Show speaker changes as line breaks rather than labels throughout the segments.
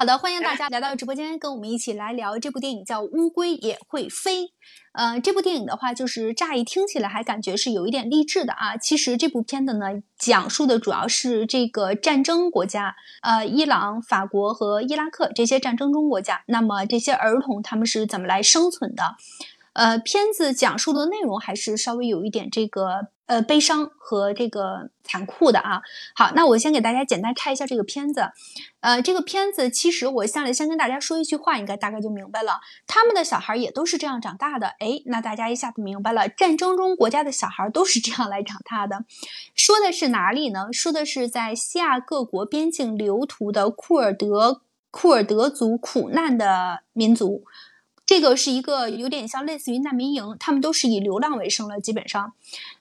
好的，欢迎大家来到直播间，跟我们一起来聊这部电影，叫《乌龟也会飞》。呃，这部电影的话，就是乍一听起来还感觉是有一点励志的啊。其实这部片子呢，讲述的主要是这个战争国家，呃，伊朗、法国和伊拉克这些战争中国家，那么这些儿童他们是怎么来生存的？呃，片子讲述的内容还是稍微有一点这个。呃，悲伤和这个残酷的啊。好，那我先给大家简单拆一下这个片子。呃，这个片子其实我下来先跟大家说一句话，应该大概就明白了。他们的小孩也都是这样长大的。哎，那大家一下子明白了，战争中国家的小孩都是这样来长大的。说的是哪里呢？说的是在西亚各国边境流徒的库尔德库尔德族苦难的民族。这个是一个有点像类似于难民营，他们都是以流浪为生了。基本上，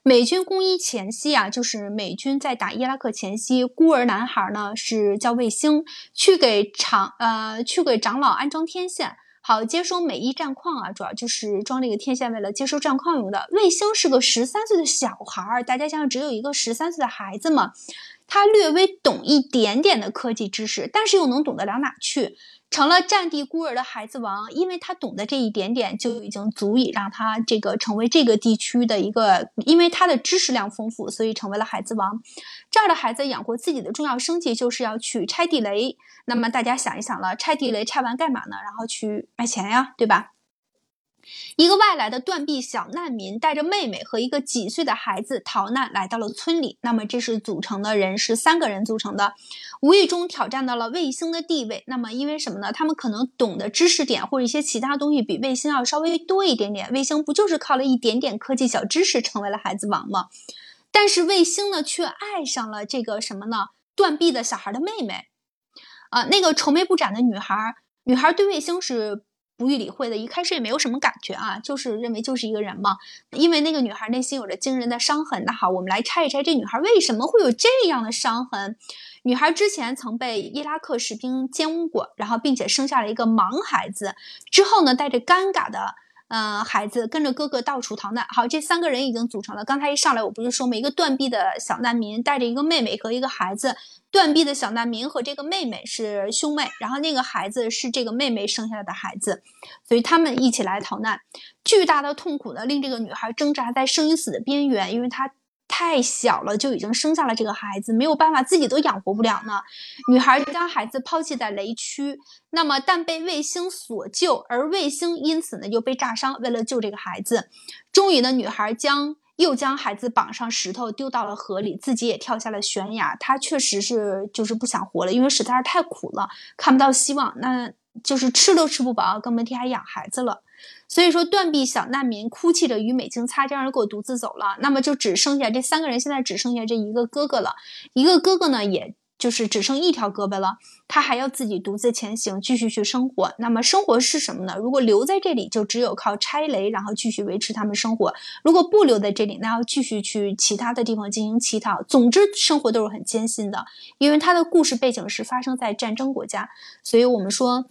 美军攻伊前夕啊，就是美军在打伊拉克前夕，孤儿男孩呢是叫卫星，去给长呃去给长老安装天线，好接收美伊战况啊，主要就是装这个天线为了接收战况用的。卫星是个十三岁的小孩儿，大家想想，只有一个十三岁的孩子嘛，他略微懂一点点的科技知识，但是又能懂得了哪去？成了战地孤儿的孩子王，因为他懂得这一点点，就已经足以让他这个成为这个地区的一个，因为他的知识量丰富，所以成为了孩子王。这儿的孩子养活自己的重要生计就是要去拆地雷。那么大家想一想了，拆地雷拆完干嘛呢？然后去卖钱呀，对吧？一个外来的断臂小难民带着妹妹和一个几岁的孩子逃难来到了村里。那么这是组成的人是三个人组成的，无意中挑战到了卫星的地位。那么因为什么呢？他们可能懂的知识点或者一些其他东西比卫星要稍微多一点点。卫星不就是靠了一点点科技小知识成为了孩子王吗？但是卫星呢却爱上了这个什么呢？断臂的小孩的妹妹，啊，那个愁眉不展的女孩，女孩对卫星是。不予理会的，一开始也没有什么感觉啊，就是认为就是一个人嘛。因为那个女孩内心有着惊人的伤痕。那好，我们来拆一拆这女孩为什么会有这样的伤痕。女孩之前曾被伊拉克士兵奸污过，然后并且生下了一个盲孩子，之后呢，带着尴尬的。嗯，孩子跟着哥哥到处逃难。好，这三个人已经组成了。刚才一上来，我不是说吗？一个断臂的小难民带着一个妹妹和一个孩子。断臂的小难民和这个妹妹是兄妹，然后那个孩子是这个妹妹生下来的孩子，所以他们一起来逃难。巨大的痛苦呢，令这个女孩挣扎在生与死的边缘，因为她。太小了，就已经生下了这个孩子，没有办法，自己都养活不了呢。女孩将孩子抛弃在雷区，那么但被卫星所救，而卫星因此呢又被炸伤。为了救这个孩子，终于呢，女孩将又将孩子绑上石头丢到了河里，自己也跳下了悬崖。她确实是就是不想活了，因为实在是太苦了，看不到希望，那就是吃都吃不饱，更别提还养孩子了。所以说，断臂小难民哭泣着与美军擦肩而过，独自走了。那么就只剩下这三个人，现在只剩下这一个哥哥了。一个哥哥呢，也就是只剩一条胳膊了，他还要自己独自前行，继续去生活。那么生活是什么呢？如果留在这里，就只有靠拆雷，然后继续维持他们生活；如果不留在这里，那要继续去其他的地方进行乞讨。总之，生活都是很艰辛的，因为他的故事背景是发生在战争国家，所以我们说。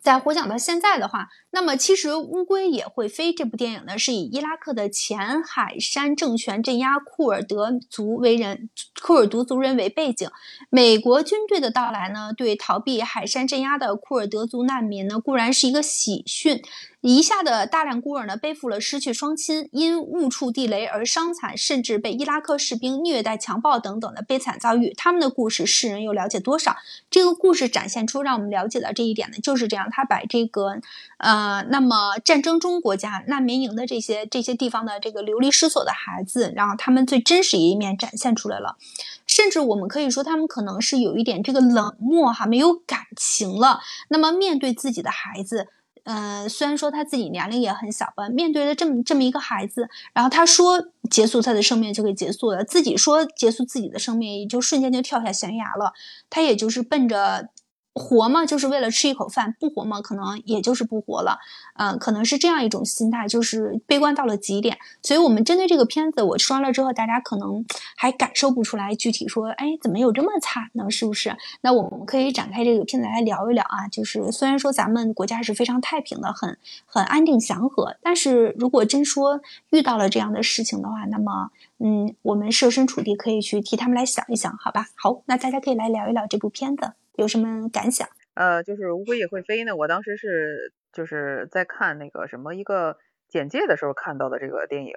在回想到现在的话，那么其实《乌龟也会飞》这部电影呢，是以伊拉克的前海山政权镇压库尔德族为人，库尔德族人为背景。美国军队的到来呢，对逃避海山镇压的库尔德族难民呢，固然是一个喜讯。一下的大量孤儿呢，背负了失去双亲、因误触地雷而伤残，甚至被伊拉克士兵虐待、强暴等等的悲惨遭遇。他们的故事，世人又了解多少？这个故事展现出让我们了解的这一点呢，就是这样。他把这个，呃，那么战争中国家难民营的这些这些地方的这个流离失所的孩子，然后他们最真实一面展现出来了。甚至我们可以说，他们可能是有一点这个冷漠哈，没有感情了。那么面对自己的孩子。嗯，虽然说他自己年龄也很小吧，面对了这么这么一个孩子，然后他说结束他的生命就给结束了，自己说结束自己的生命，也就瞬间就跳下悬崖了，他也就是奔着。活嘛，就是为了吃一口饭；不活嘛，可能也就是不活了。嗯，可能是这样一种心态，就是悲观到了极点。所以，我们针对这个片子，我刷了之后，大家可能还感受不出来具体说，哎，怎么有这么惨呢？是不是？那我们可以展开这个片子来聊一聊啊。就是虽然说咱们国家是非常太平的，很很安定祥和，但是如果真说遇到了这样的事情的话，那么，嗯，我们设身处地可以去替他们来想一想，好吧？好，那大家可以来聊一聊这部片子。有什么感想？
呃，就是《乌龟也会飞》呢，我当时是就是在看那个什么一个简介的时候看到的这个电影，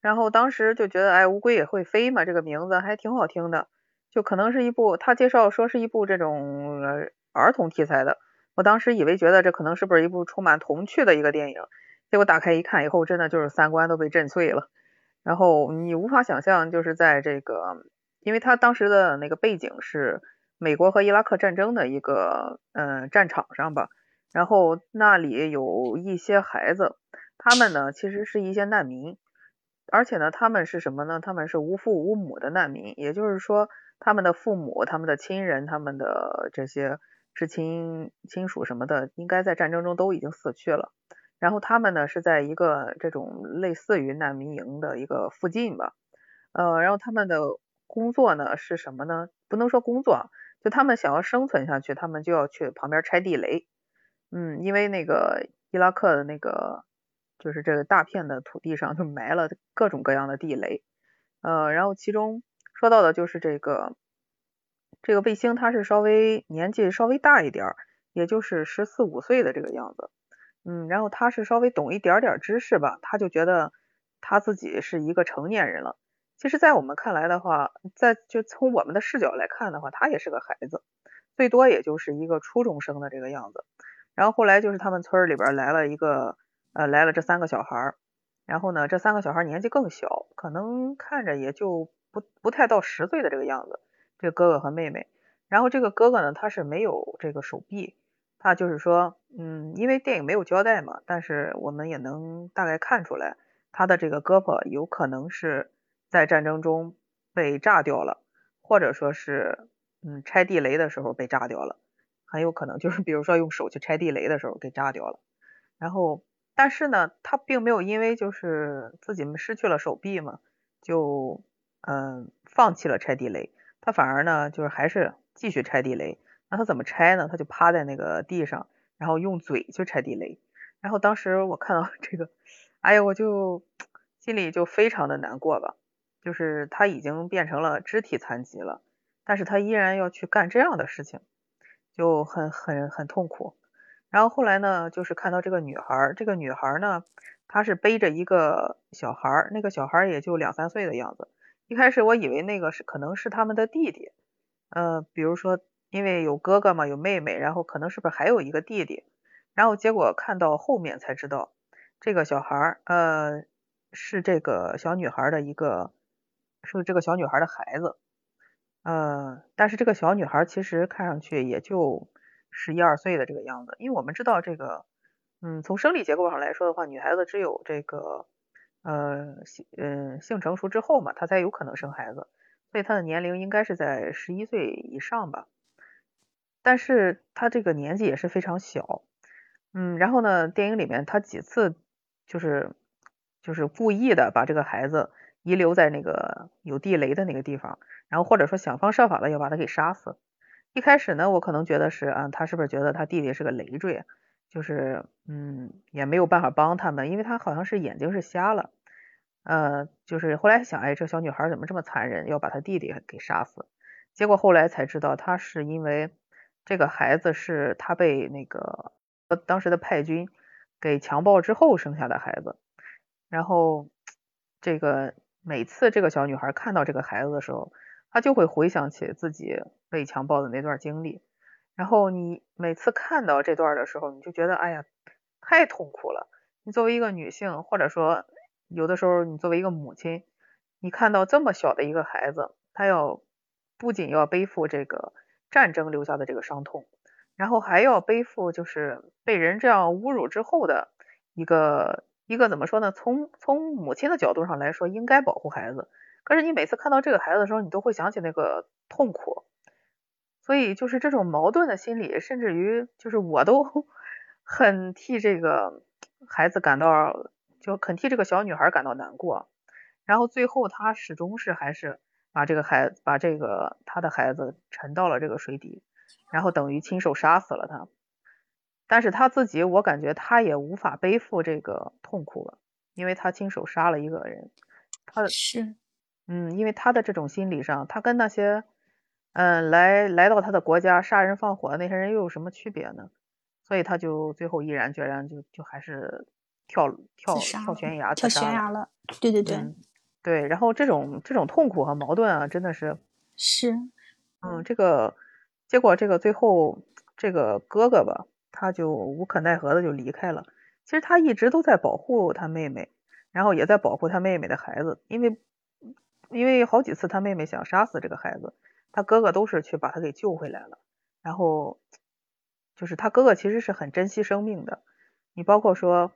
然后当时就觉得，哎，乌龟也会飞嘛，这个名字还挺好听的，就可能是一部他介绍说是一部这种儿童题材的，我当时以为觉得这可能是不是一部充满童趣的一个电影，结果打开一看以后，真的就是三观都被震碎了，然后你无法想象，就是在这个，因为他当时的那个背景是。美国和伊拉克战争的一个嗯战场上吧，然后那里有一些孩子，他们呢其实是一些难民，而且呢他们是什么呢？他们是无父无母的难民，也就是说他们的父母、他们的亲人、他们的这些至亲亲属什么的，应该在战争中都已经死去了。然后他们呢是在一个这种类似于难民营的一个附近吧，呃，然后他们的工作呢是什么呢？不能说工作。就他们想要生存下去，他们就要去旁边拆地雷，嗯，因为那个伊拉克的那个就是这个大片的土地上就埋了各种各样的地雷，呃，然后其中说到的就是这个这个卫星，他是稍微年纪稍微大一点，也就是十四五岁的这个样子，嗯，然后他是稍微懂一点点知识吧，他就觉得他自己是一个成年人了。其实，在我们看来的话，在就从我们的视角来看的话，他也是个孩子，最多也就是一个初中生的这个样子。然后后来就是他们村里边来了一个，呃，来了这三个小孩儿。然后呢，这三个小孩年纪更小，可能看着也就不不太到十岁的这个样子。这哥哥和妹妹。然后这个哥哥呢，他是没有这个手臂，他就是说，嗯，因为电影没有交代嘛，但是我们也能大概看出来，他的这个胳膊有可能是。在战争中被炸掉了，或者说是嗯拆地雷的时候被炸掉了，很有可能就是比如说用手去拆地雷的时候给炸掉了。然后但是呢，他并没有因为就是自己失去了手臂嘛，就嗯放弃了拆地雷，他反而呢就是还是继续拆地雷。那他怎么拆呢？他就趴在那个地上，然后用嘴去拆地雷。然后当时我看到这个，哎呀，我就心里就非常的难过吧。就是他已经变成了肢体残疾了，但是他依然要去干这样的事情，就很很很痛苦。然后后来呢，就是看到这个女孩，这个女孩呢，她是背着一个小孩，那个小孩也就两三岁的样子。一开始我以为那个是可能是他们的弟弟，呃，比如说因为有哥哥嘛，有妹妹，然后可能是不是还有一个弟弟？然后结果看到后面才知道，这个小孩，呃，是这个小女孩的一个。是这个小女孩的孩子，呃，但是这个小女孩其实看上去也就十一二岁的这个样子，因为我们知道这个，嗯，从生理结构上来说的话，女孩子只有这个，呃，性，嗯，性成熟之后嘛，她才有可能生孩子，所以她的年龄应该是在十一岁以上吧，但是她这个年纪也是非常小，嗯，然后呢，电影里面她几次就是就是故意的把这个孩子。遗留在那个有地雷的那个地方，然后或者说想方设法的要把他给杀死。一开始呢，我可能觉得是啊，他是不是觉得他弟弟是个累赘，就是嗯，也没有办法帮他们，因为他好像是眼睛是瞎了。呃，就是后来想，哎，这小女孩怎么这么残忍，要把他弟弟给杀死？结果后来才知道，他是因为这个孩子是他被那个当时的派军给强暴之后生下的孩子，然后这个。每次这个小女孩看到这个孩子的时候，她就会回想起自己被强暴的那段经历。然后你每次看到这段的时候，你就觉得哎呀，太痛苦了。你作为一个女性，或者说有的时候你作为一个母亲，你看到这么小的一个孩子，他要不仅要背负这个战争留下的这个伤痛，然后还要背负就是被人这样侮辱之后的一个。一个怎么说呢？从从母亲的角度上来说，应该保护孩子。可是你每次看到这个孩子的时候，你都会想起那个痛苦。所以就是这种矛盾的心理，甚至于就是我都 很替这个孩子感到，就很替这个小女孩感到难过。然后最后他始终是还是把这个孩子，把这个他的孩子沉到了这个水底，然后等于亲手杀死了他。但是他自己，我感觉他也无法背负这个痛苦了，因为他亲手杀了一个人。他
是，
嗯，因为他的这种心理上，他跟那些嗯，来来到他的国家杀人放火那些人又有什么区别呢？所以他就最后毅然决然就就还是跳跳跳悬崖
跳悬崖了。对对
对，对。然后这种这种痛苦和矛盾啊，真的是
是，
嗯，这个结果这个最后这个哥哥吧，他就无可奈何的就离开了。其实他一直都在保护他妹妹，然后也在保护他妹妹的孩子，因为因为好几次他妹妹想杀死这个孩子，他哥哥都是去把他给救回来了，然后。就是他哥哥其实是很珍惜生命的，你包括说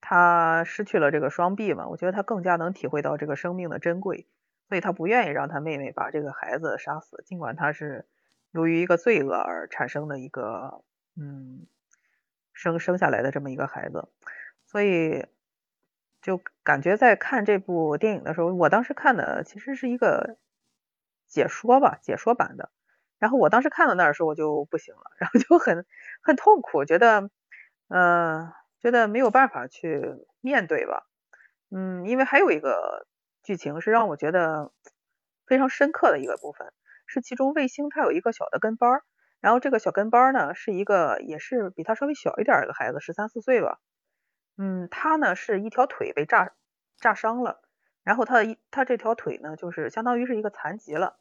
他失去了这个双臂嘛，我觉得他更加能体会到这个生命的珍贵，所以他不愿意让他妹妹把这个孩子杀死，尽管他是由于一个罪恶而产生的一个嗯生生下来的这么一个孩子，所以就感觉在看这部电影的时候，我当时看的其实是一个解说吧，解说版的。然后我当时看到那儿的时候我就不行了，然后就很很痛苦，觉得，呃，觉得没有办法去面对吧，嗯，因为还有一个剧情是让我觉得非常深刻的一个部分，是其中卫星它有一个小的跟班儿，然后这个小跟班呢是一个也是比他稍微小一点的孩子，十三四岁吧，嗯，他呢是一条腿被炸炸伤了，然后他一他这条腿呢就是相当于是一个残疾了。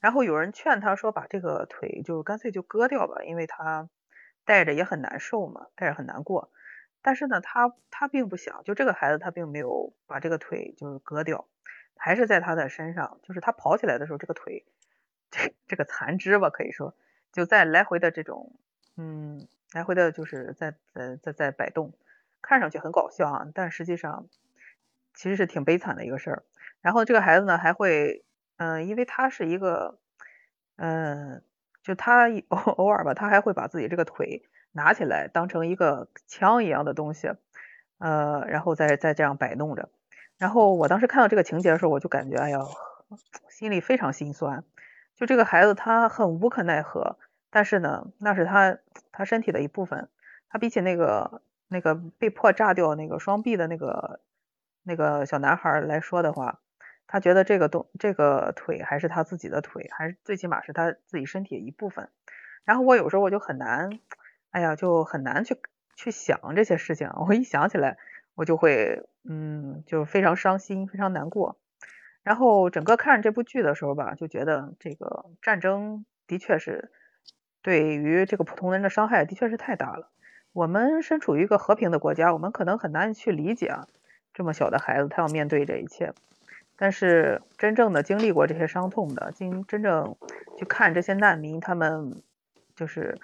然后有人劝他说：“把这个腿就干脆就割掉吧，因为他带着也很难受嘛，带着很难过。”但是呢，他他并不想，就这个孩子他并没有把这个腿就是割掉，还是在他的身上。就是他跑起来的时候，这个腿这 这个残肢吧，可以说就在来回的这种嗯来回的，就是在在在在摆动，看上去很搞笑啊，但实际上其实是挺悲惨的一个事儿。然后这个孩子呢还会。嗯，因为他是一个，嗯，就他偶 偶尔吧，他还会把自己这个腿拿起来当成一个枪一样的东西，呃，然后再再这样摆弄着。然后我当时看到这个情节的时候，我就感觉，哎呀，心里非常心酸。就这个孩子他很无可奈何，但是呢，那是他他身体的一部分。他比起那个那个被迫炸掉那个双臂的那个那个小男孩来说的话。他觉得这个东这个腿还是他自己的腿，还是最起码是他自己身体的一部分。然后我有时候我就很难，哎呀，就很难去去想这些事情。我一想起来，我就会嗯，就非常伤心，非常难过。然后整个看这部剧的时候吧，就觉得这个战争的确是对于这个普通人的伤害的确是太大了。我们身处于一个和平的国家，我们可能很难去理解啊，这么小的孩子他要面对这一切。但是真正的经历过这些伤痛的，经真正去看这些难民，他们就是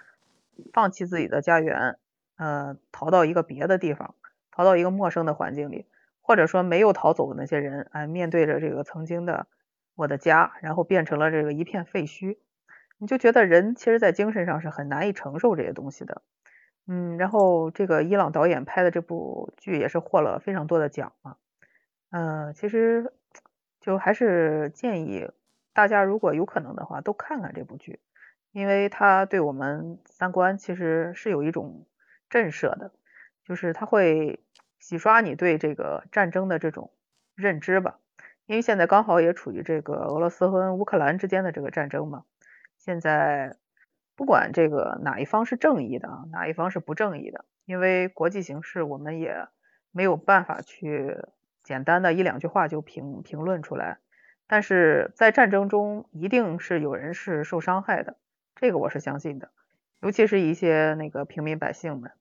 放弃自己的家园，呃，逃到一个别的地方，逃到一个陌生的环境里，或者说没有逃走的那些人，哎，面对着这个曾经的我的家，然后变成了这个一片废墟，你就觉得人其实，在精神上是很难以承受这些东西的，嗯，然后这个伊朗导演拍的这部剧也是获了非常多的奖嘛，嗯，其实。就还是建议大家，如果有可能的话，都看看这部剧，因为它对我们三观其实是有一种震慑的，就是它会洗刷你对这个战争的这种认知吧。因为现在刚好也处于这个俄罗斯和乌克兰之间的这个战争嘛，现在不管这个哪一方是正义的，哪一方是不正义的，因为国际形势我们也没有办法去。简单的一两句话就评评论出来，但是在战争中一定是有人是受伤害的，这个我是相信的，尤其是一些那个平民百姓们，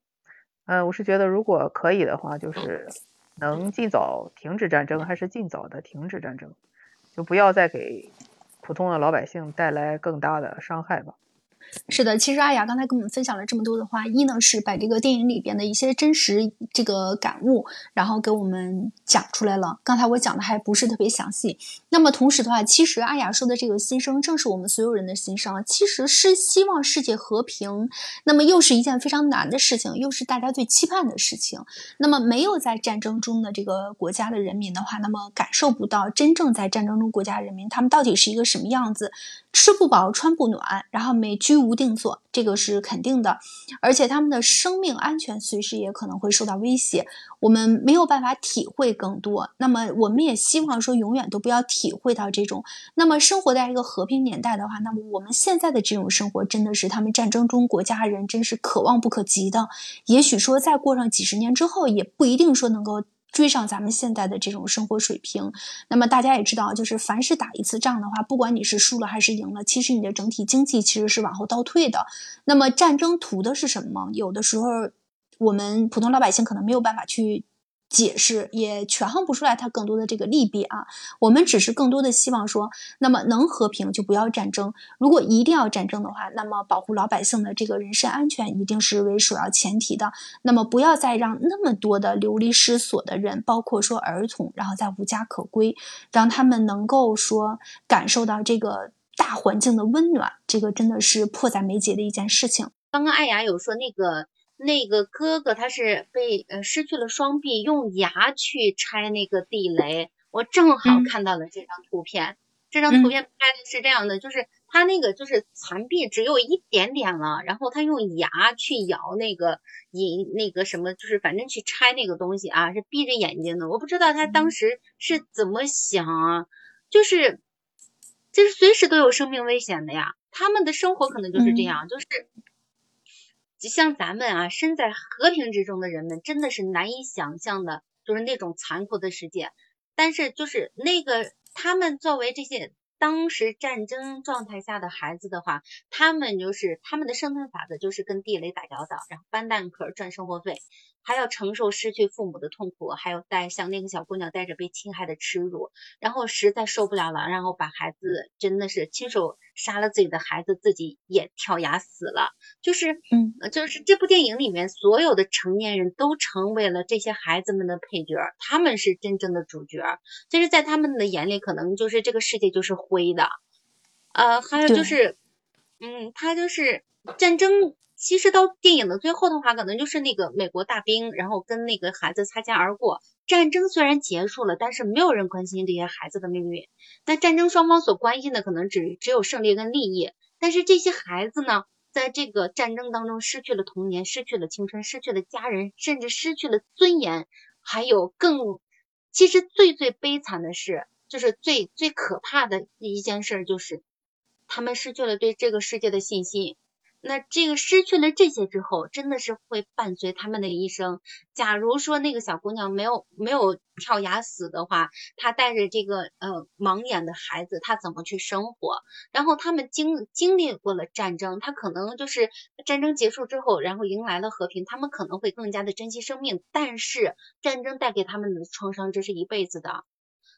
嗯，我是觉得如果可以的话，就是能尽早停止战争，还是尽早的停止战争，就不要再给普通的老百姓带来更大的伤害吧。
是的，其实阿雅刚才跟我们分享了这么多的话，一呢是把这个电影里边的一些真实这个感悟，然后给我们讲出来了。刚才我讲的还不是特别详细。那么同时的话，其实阿雅说的这个心声，正是我们所有人的心声。其实是希望世界和平，那么又是一件非常难的事情，又是大家最期盼的事情。那么没有在战争中的这个国家的人民的话，那么感受不到真正在战争中国家人民他们到底是一个什么样子。吃不饱穿不暖，然后每居无定所，这个是肯定的。而且他们的生命安全随时也可能会受到威胁，我们没有办法体会更多。那么我们也希望说永远都不要体会到这种。那么生活在一个和平年代的话，那么我们现在的这种生活真的是他们战争中国家人真是可望不可及的。也许说再过上几十年之后，也不一定说能够。追上咱们现在的这种生活水平，那么大家也知道，就是凡是打一次仗的话，不管你是输了还是赢了，其实你的整体经济其实是往后倒退的。那么战争图的是什么？有的时候我们普通老百姓可能没有办法去。解释也权衡不出来它更多的这个利弊啊，我们只是更多的希望说，那么能和平就不要战争，如果一定要战争的话，那么保护老百姓的这个人身安全一定是为首要前提的，那么不要再让那么多的流离失所的人，包括说儿童，然后再无家可归，让他们能够说感受到这个大环境的温暖，这个真的是迫在眉睫的一件事情。
刚刚艾雅有说那个。那个哥哥他是被呃失去了双臂，用牙去拆那个地雷。我正好看到了这张图片，这张图片拍的是这样的，就是他那个就是残臂只有一点点了，然后他用牙去咬那个引那个什么，就是反正去拆那个东西啊，是闭着眼睛的。我不知道他当时是怎么想啊，就是就是随时都有生命危险的呀，他们的生活可能就是这样，就是。像咱们啊，身在和平之中的人们，真的是难以想象的，就是那种残酷的世界。但是，就是那个他们作为这些当时战争状态下的孩子的话，他们就是他们的生存法则就是跟地雷打交道，然后搬蛋壳赚生活费。还要承受失去父母的痛苦，还有带像那个小姑娘带着被侵害的耻辱，然后实在受不了了，然后把孩子真的是亲手杀了自己的孩子，自己也跳崖死了。就是，
嗯，
就是这部电影里面所有的成年人都成为了这些孩子们的配角，他们是真正的主角。其实，在他们的眼里，可能就是这个世界就是灰的。呃，还有就是，嗯，他就是战争。其实到电影的最后的话，可能就是那个美国大兵，然后跟那个孩子擦肩而过。战争虽然结束了，但是没有人关心这些孩子的命运。那战争双方所关心的可能只只有胜利跟利益。但是这些孩子呢，在这个战争当中失去了童年，失去了青春，失去了家人，甚至失去了尊严。还有更，其实最最悲惨的是，就是最最可怕的一件事，就是他们失去了对这个世界的信心。那这个失去了这些之后，真的是会伴随他们的一生。假如说那个小姑娘没有没有跳崖死的话，她带着这个呃盲眼的孩子，她怎么去生活？然后他们经经历过了战争，他可能就是战争结束之后，然后迎来了和平，他们可能会更加的珍惜生命。但是战争带给他们的创伤，这是一辈子的。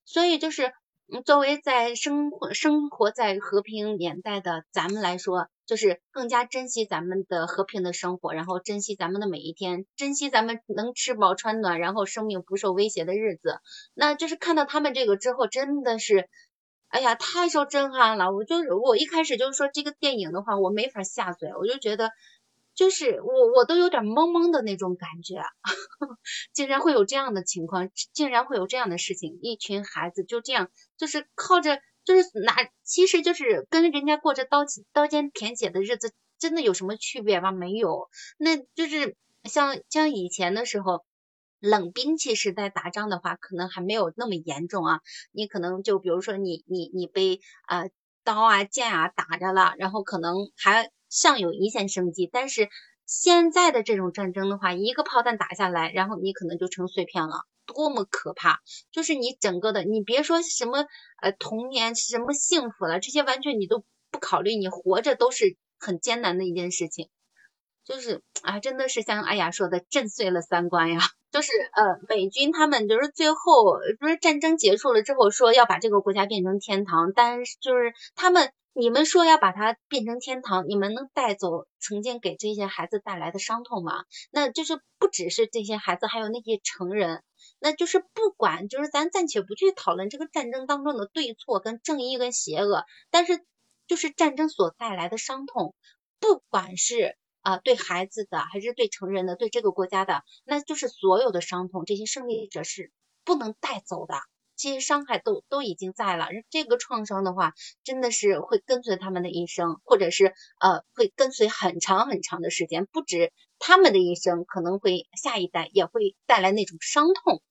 所以就是。作为在生活生活在和平年代的咱们来说，就是更加珍惜咱们的和平的生活，然后珍惜咱们的每一天，珍惜咱们能吃饱穿暖，然后生命不受威胁的日子。那就是看到他们这个之后，真的是，哎呀，太受震撼了。我就我一开始就是说这个电影的话，我没法下嘴，我就觉得。就是我，我都有点懵懵的那种感觉，竟然会有这样的情况，竟然会有这样的事情，一群孩子就这样，就是靠着，就是拿，其实就是跟人家过着刀刀尖舔血的日子，真的有什么区别吗？没有，那就是像像以前的时候，冷兵器时代打仗的话，可能还没有那么严重啊，你可能就比如说你你你被啊刀啊剑啊打着了，然后可能还。尚有一线生机，但是现在的这种战争的话，一个炮弹打下来，然后你可能就成碎片了，多么可怕！就是你整个的，你别说什么呃童年什么幸福了，这些完全你都不考虑，你活着都是很艰难的一件事情。就是啊，真的是像阿雅说的，震碎了三观呀。就是呃，美军他们就是最后不是战争结束了之后说要把这个国家变成天堂，但是就是他们。你们说要把它变成天堂，你们能带走曾经给这些孩子带来的伤痛吗？那就是不只是这些孩子，还有那些成人。那就是不管，就是咱暂且不去讨论这个战争当中的对错跟正义跟邪恶，但是就是战争所带来的伤痛，不管是啊对孩子的，还是对成人的，对这个国家的，那就是所有的伤痛，这些胜利者是不能带走的。这些伤害都都已经在了，这个创伤的话，真的是会跟随他们的一生，或者是呃会跟随很长很长的时间，不止他们的一生，可能会下一代也会带来那种伤痛。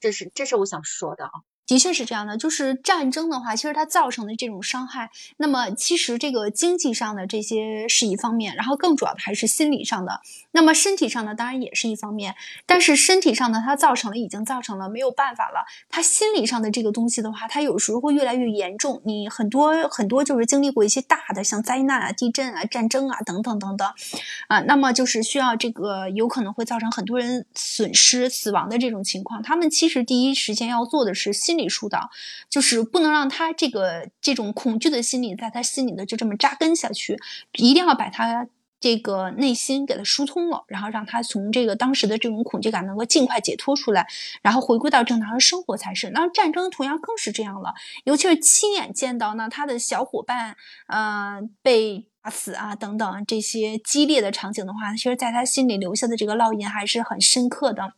这是这是我想说的啊。
的确是这样的，就是战争的话，其实它造成的这种伤害，那么其实这个经济上的这些是一方面，然后更主要的还是心理上的。那么身体上的当然也是一方面，但是身体上的它造成了已经造成了没有办法了。它心理上的这个东西的话，它有时候会越来越严重。你很多很多就是经历过一些大的像灾难啊、地震啊、战争啊等等等等啊，那么就是需要这个有可能会造成很多人损失、死亡的这种情况。他们其实第一时间要做的是心理。疏导就是不能让他这个这种恐惧的心理在他心里的就这么扎根下去，一定要把他这个内心给他疏通了，然后让他从这个当时的这种恐惧感能够尽快解脱出来，然后回归到正常的生活才是。那战争同样更是这样了，尤其是亲眼见到呢他的小伙伴呃被打死啊等等这些激烈的场景的话，其实在他心里留下的这个烙印还是很深刻的。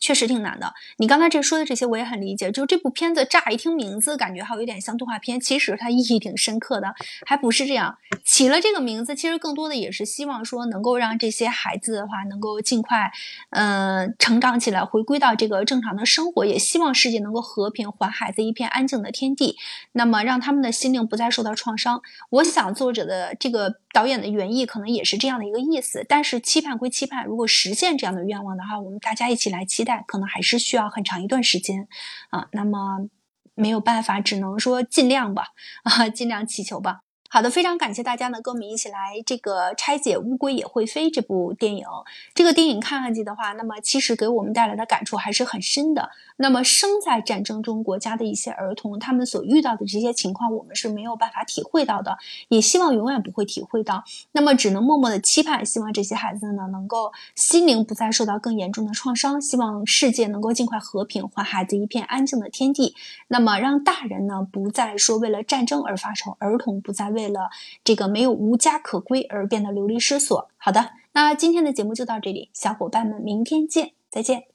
确实挺难的。你刚才这说的这些，我也很理解。就这部片子，乍一听名字，感觉还有点像动画片，其实它意义挺深刻的。还不是这样，起了这个名字，其实更多的也是希望说，能够让这些孩子的话，能够尽快，嗯，成长起来，回归到这个正常的生活。也希望世界能够和平，还孩子一片安静的天地。那么，让他们的心灵不再受到创伤。我想，作者的这个导演的原意可能也是这样的一个意思。但是，期盼归期盼，如果实现这样的愿望的话，我们大家一起来期待。可能还是需要很长一段时间啊，那么没有办法，只能说尽量吧，啊，尽量祈求吧。好的，非常感谢大家呢，跟我们一起来这个拆解《乌龟也会飞》这部电影。这个电影看上去的话，那么其实给我们带来的感触还是很深的。那么生在战争中国家的一些儿童，他们所遇到的这些情况，我们是没有办法体会到的，也希望永远不会体会到。那么只能默默的期盼，希望这些孩子呢，能够心灵不再受到更严重的创伤，希望世界能够尽快和平，还孩子一片安静的天地。那么让大人呢，不再说为了战争而发愁，儿童不再为为了这个没有无家可归而变得流离失所。好的，那今天的节目就到这里，小伙伴们，明天见，再见。